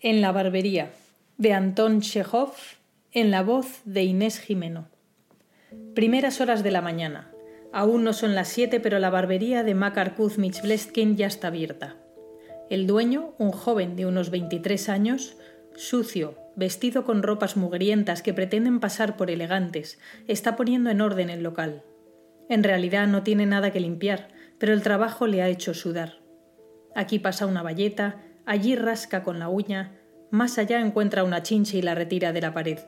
En la barbería, de Anton Chekhov, en la voz de Inés Jimeno. Primeras horas de la mañana. Aún no son las siete, pero la barbería de Makar Kuzmich Blestkin ya está abierta. El dueño, un joven de unos 23 años, sucio, vestido con ropas mugrientas que pretenden pasar por elegantes, está poniendo en orden el local. En realidad no tiene nada que limpiar, pero el trabajo le ha hecho sudar. Aquí pasa una bayeta, Allí rasca con la uña, más allá encuentra una chincha y la retira de la pared.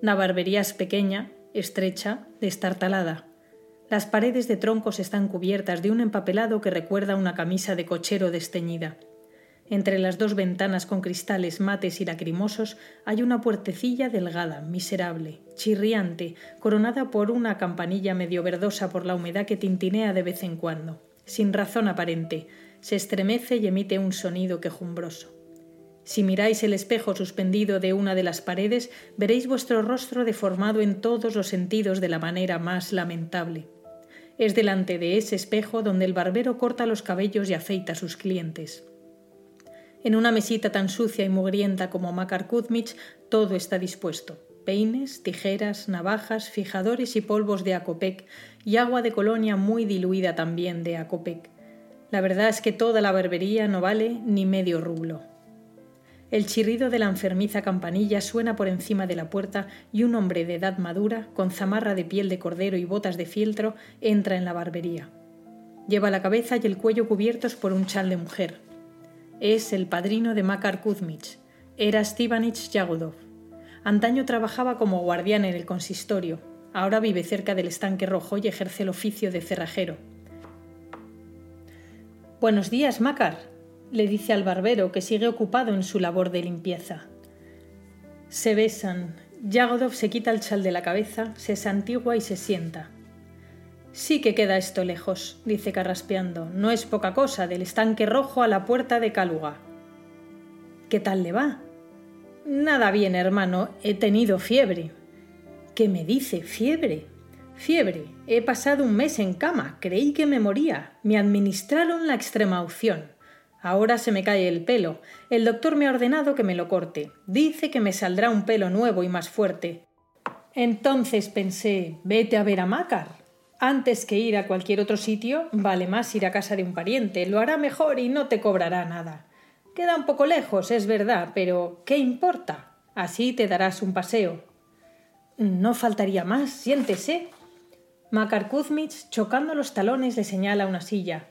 La barbería es pequeña, estrecha, destartalada. Las paredes de troncos están cubiertas de un empapelado que recuerda una camisa de cochero desteñida. Entre las dos ventanas con cristales mates y lacrimosos hay una puertecilla delgada, miserable, chirriante, coronada por una campanilla medio verdosa por la humedad que tintinea de vez en cuando, sin razón aparente, se estremece y emite un sonido quejumbroso. Si miráis el espejo suspendido de una de las paredes, veréis vuestro rostro deformado en todos los sentidos de la manera más lamentable. Es delante de ese espejo donde el barbero corta los cabellos y afeita a sus clientes. En una mesita tan sucia y mugrienta como Makar Kuzmich, todo está dispuesto. Peines, tijeras, navajas, fijadores y polvos de Acopec, y agua de colonia muy diluida también de Acopec. La verdad es que toda la barbería no vale ni medio rublo. El chirrido de la enfermiza campanilla suena por encima de la puerta y un hombre de edad madura, con zamarra de piel de cordero y botas de fieltro, entra en la barbería. Lleva la cabeza y el cuello cubiertos por un chal de mujer. Es el padrino de Makar Kuzmich. Era Stevanich Yagodov. Antaño trabajaba como guardián en el consistorio. Ahora vive cerca del estanque rojo y ejerce el oficio de cerrajero. Buenos días, Macar, le dice al barbero que sigue ocupado en su labor de limpieza. Se besan. Yagodov se quita el chal de la cabeza, se santigua y se sienta. Sí que queda esto lejos, dice carraspeando. No es poca cosa, del estanque rojo a la puerta de Caluga. ¿Qué tal le va? Nada bien, hermano. He tenido fiebre. ¿Qué me dice? ¿Fiebre? Fiebre. He pasado un mes en cama. Creí que me moría. Me administraron la extrema unción. Ahora se me cae el pelo. El doctor me ha ordenado que me lo corte. Dice que me saldrá un pelo nuevo y más fuerte. Entonces pensé, vete a ver a Mácar. Antes que ir a cualquier otro sitio, vale más ir a casa de un pariente. Lo hará mejor y no te cobrará nada. Queda un poco lejos, es verdad, pero ¿qué importa? Así te darás un paseo. No faltaría más, siéntese. Makar Kuzmich, chocando los talones, le señala una silla.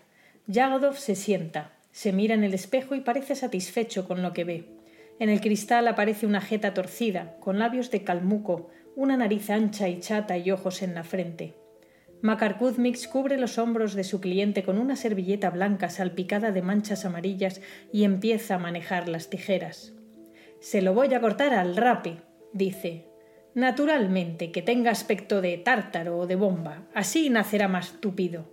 Yagodov se sienta, se mira en el espejo y parece satisfecho con lo que ve. En el cristal aparece una jeta torcida, con labios de calmuco, una nariz ancha y chata y ojos en la frente. Makar Kuzmich cubre los hombros de su cliente con una servilleta blanca salpicada de manchas amarillas y empieza a manejar las tijeras. Se lo voy a cortar al rape, dice, Naturalmente, que tenga aspecto de tártaro o de bomba, así nacerá más tupido.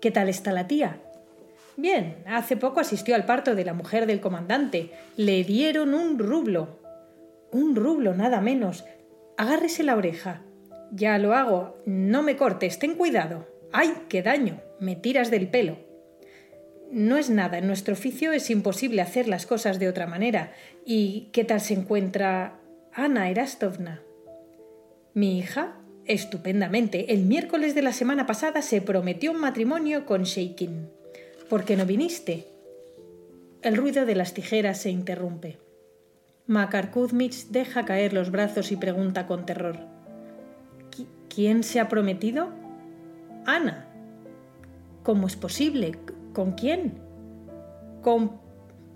¿Qué tal está la tía? Bien, hace poco asistió al parto de la mujer del comandante. Le dieron un rublo. Un rublo, nada menos. Agárrese la oreja. Ya lo hago. No me cortes, ten cuidado. ¡Ay, qué daño! Me tiras del pelo. No es nada, en nuestro oficio es imposible hacer las cosas de otra manera. ¿Y qué tal se encuentra Ana Erastovna? Mi hija, estupendamente. El miércoles de la semana pasada se prometió un matrimonio con Sheikin. ¿Por qué no viniste? El ruido de las tijeras se interrumpe. Makar Kuzmich deja caer los brazos y pregunta con terror. ¿Quién se ha prometido? Ana. ¿Cómo es posible? ¿Con quién? Con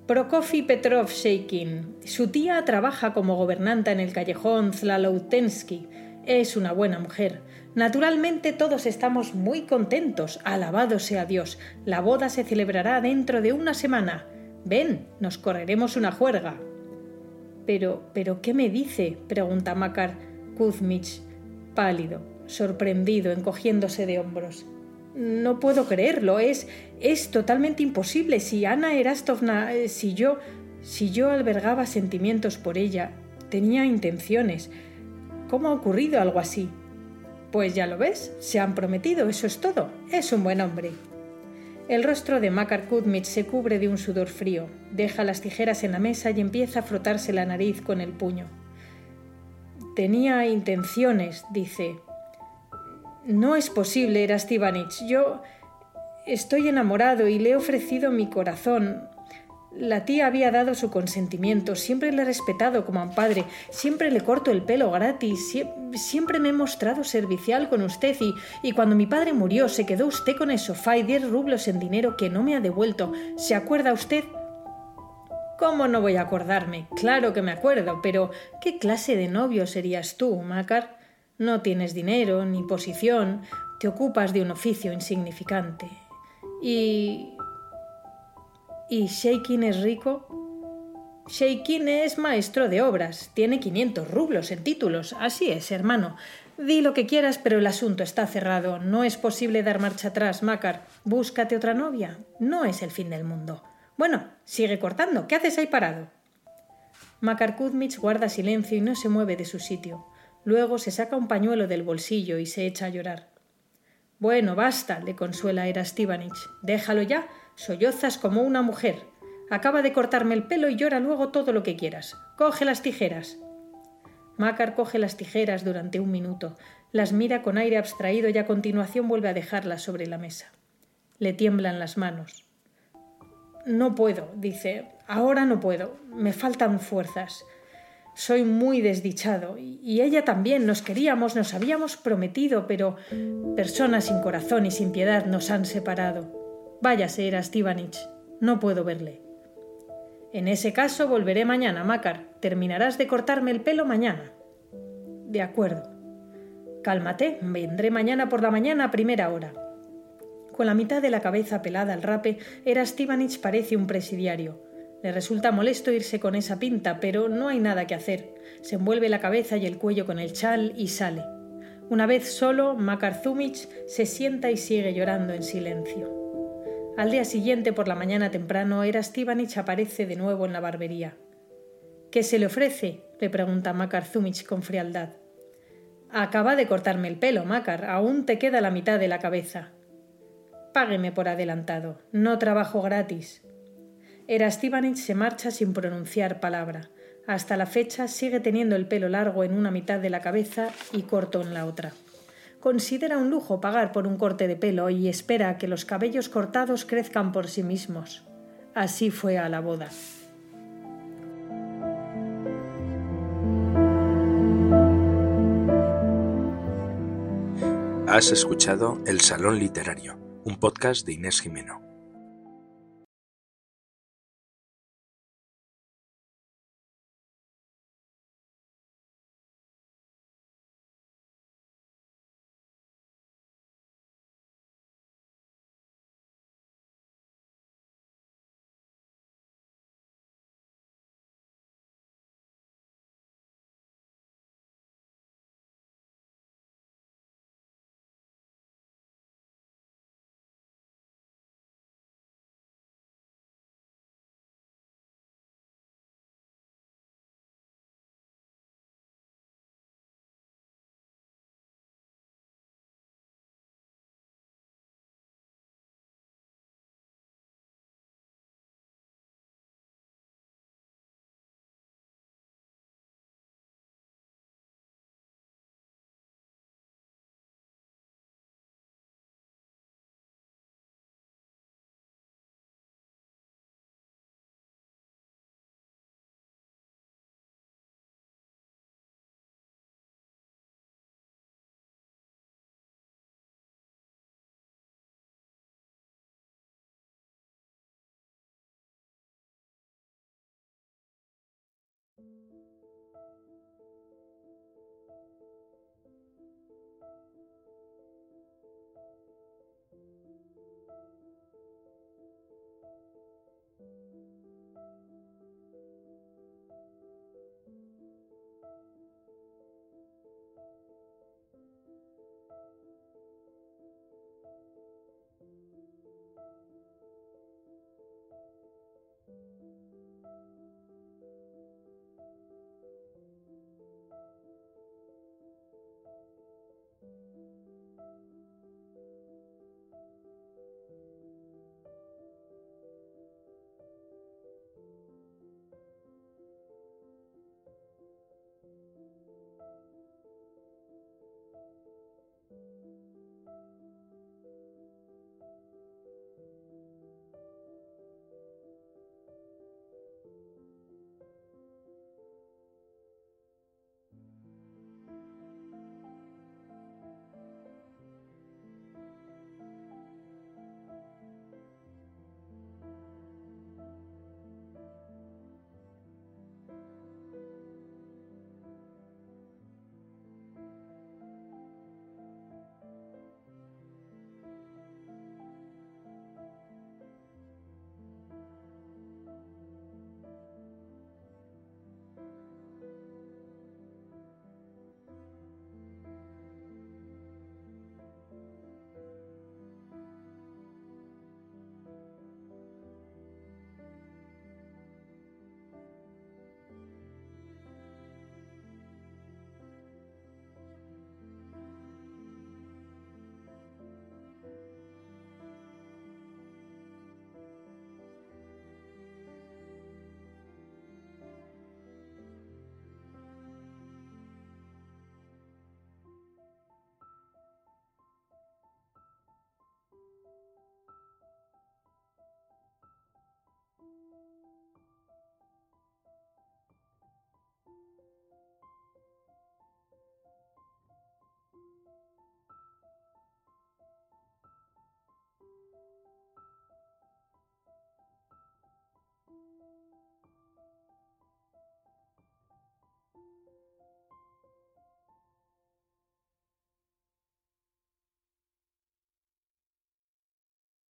Prokofy Petrov Sheikin. Su tía trabaja como gobernanta en el callejón Zlaloutensky es una buena mujer. Naturalmente todos estamos muy contentos. Alabado sea Dios. La boda se celebrará dentro de una semana. Ven, nos correremos una juerga. Pero, pero, ¿qué me dice? pregunta Makar Kuzmich, pálido, sorprendido, encogiéndose de hombros. No puedo creerlo, es, es totalmente imposible. Si Ana Erastovna, eh, si yo, si yo albergaba sentimientos por ella, tenía intenciones. ¿Cómo ha ocurrido algo así? Pues ya lo ves, se han prometido, eso es todo. Es un buen hombre. El rostro de Makar Kudmich se cubre de un sudor frío, deja las tijeras en la mesa y empieza a frotarse la nariz con el puño. Tenía intenciones, dice. No es posible, Erastivanich. Yo estoy enamorado y le he ofrecido mi corazón. La tía había dado su consentimiento, siempre le he respetado como a un padre, siempre le corto el pelo gratis, siempre me he mostrado servicial con usted y, y cuando mi padre murió se quedó usted con el sofá y diez rublos en dinero que no me ha devuelto. ¿Se acuerda usted? ¿Cómo no voy a acordarme? Claro que me acuerdo, pero ¿qué clase de novio serías tú, Macar? No tienes dinero ni posición, te ocupas de un oficio insignificante. Y... ¿Y Sheikin es rico? Sheikin es maestro de obras, tiene 500 rublos en títulos. Así es, hermano. Di lo que quieras, pero el asunto está cerrado. No es posible dar marcha atrás, Makar. Búscate otra novia. No es el fin del mundo. Bueno, sigue cortando. ¿Qué haces ahí parado? Makar Kuzmich guarda silencio y no se mueve de su sitio. Luego se saca un pañuelo del bolsillo y se echa a llorar. Bueno, basta, le consuela Erastivanich. Déjalo ya. Sollozas como una mujer. Acaba de cortarme el pelo y llora luego todo lo que quieras. Coge las tijeras. Mácar coge las tijeras durante un minuto, las mira con aire abstraído y a continuación vuelve a dejarlas sobre la mesa. Le tiemblan las manos. No puedo, dice. Ahora no puedo. Me faltan fuerzas. Soy muy desdichado. Y ella también. Nos queríamos, nos habíamos prometido, pero personas sin corazón y sin piedad nos han separado. Váyase, era Stivanich. No puedo verle. En ese caso volveré mañana, Makar. Terminarás de cortarme el pelo mañana. De acuerdo. Cálmate, vendré mañana por la mañana a primera hora. Con la mitad de la cabeza pelada al rape, era Stivanich parece un presidiario. Le resulta molesto irse con esa pinta, pero no hay nada que hacer. Se envuelve la cabeza y el cuello con el chal y sale. Una vez solo, Zumich se sienta y sigue llorando en silencio. Al día siguiente, por la mañana temprano, Era Stivanich aparece de nuevo en la barbería. ¿Qué se le ofrece? le pregunta Zumich con frialdad. Acaba de cortarme el pelo, Makar. Aún te queda la mitad de la cabeza. Págueme por adelantado. No trabajo gratis. Erastibanich se marcha sin pronunciar palabra. Hasta la fecha sigue teniendo el pelo largo en una mitad de la cabeza y corto en la otra. Considera un lujo pagar por un corte de pelo y espera que los cabellos cortados crezcan por sí mismos. Así fue a la boda. Has escuchado El Salón Literario, un podcast de Inés Jimeno.